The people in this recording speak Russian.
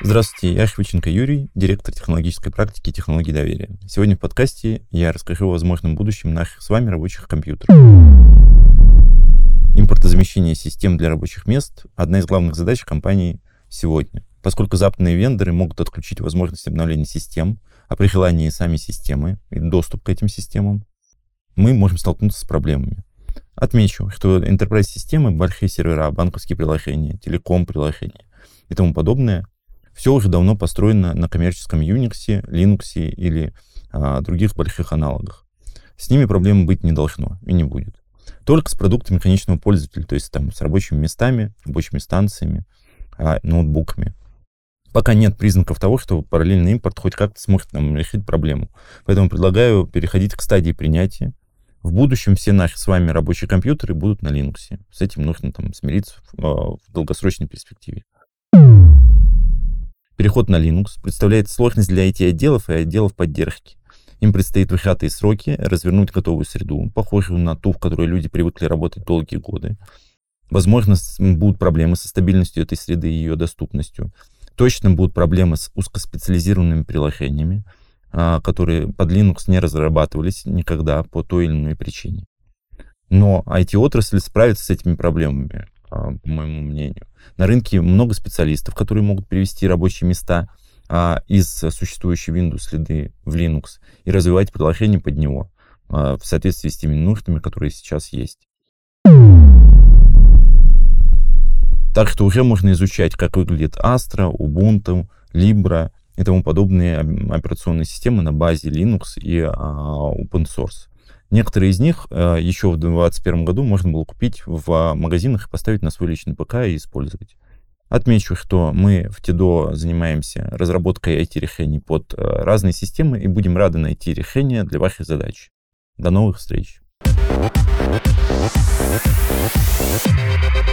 Здравствуйте, я Хвиченко Юрий, директор технологической практики и технологий доверия. Сегодня в подкасте я расскажу о возможном будущем наших с вами рабочих компьютеров. Импортозамещение систем для рабочих мест – одна из главных задач компании сегодня. Поскольку западные вендоры могут отключить возможность обновления систем, а при желании сами системы и доступ к этим системам, мы можем столкнуться с проблемами. Отмечу, что enterprise-системы, большие сервера, банковские приложения, телеком-приложения и тому подобное – все уже давно построено на коммерческом Unix, Linux или а, других больших аналогах. С ними проблем быть не должно и не будет. Только с продуктами конечного пользователя, то есть там с рабочими местами, рабочими станциями, а, ноутбуками. Пока нет признаков того, что параллельный импорт хоть как-то сможет нам решить проблему. Поэтому предлагаю переходить к стадии принятия. В будущем все наши с вами рабочие компьютеры будут на Linux. С этим нужно там смириться в, а, в долгосрочной перспективе. Переход на Linux представляет сложность для IT-отделов и отделов поддержки. Им предстоит в сжатые сроки развернуть готовую среду, похожую на ту, в которой люди привыкли работать долгие годы. Возможно, будут проблемы со стабильностью этой среды и ее доступностью. Точно будут проблемы с узкоспециализированными приложениями, которые под Linux не разрабатывались никогда по той или иной причине. Но IT-отрасль справится с этими проблемами. А, по моему мнению. На рынке много специалистов, которые могут привести рабочие места а, из существующей Windows среды в Linux и развивать приложение под него а, в соответствии с теми нуждами, которые сейчас есть. Так что уже можно изучать, как выглядит Astra, Ubuntu, Libra и тому подобные операционные системы на базе Linux и а, open source. Некоторые из них э, еще в 2021 году можно было купить в магазинах и поставить на свой личный ПК и использовать. Отмечу, что мы в ТИДО занимаемся разработкой IT-решений под э, разные системы и будем рады найти решения для ваших задач. До новых встреч! Thank you.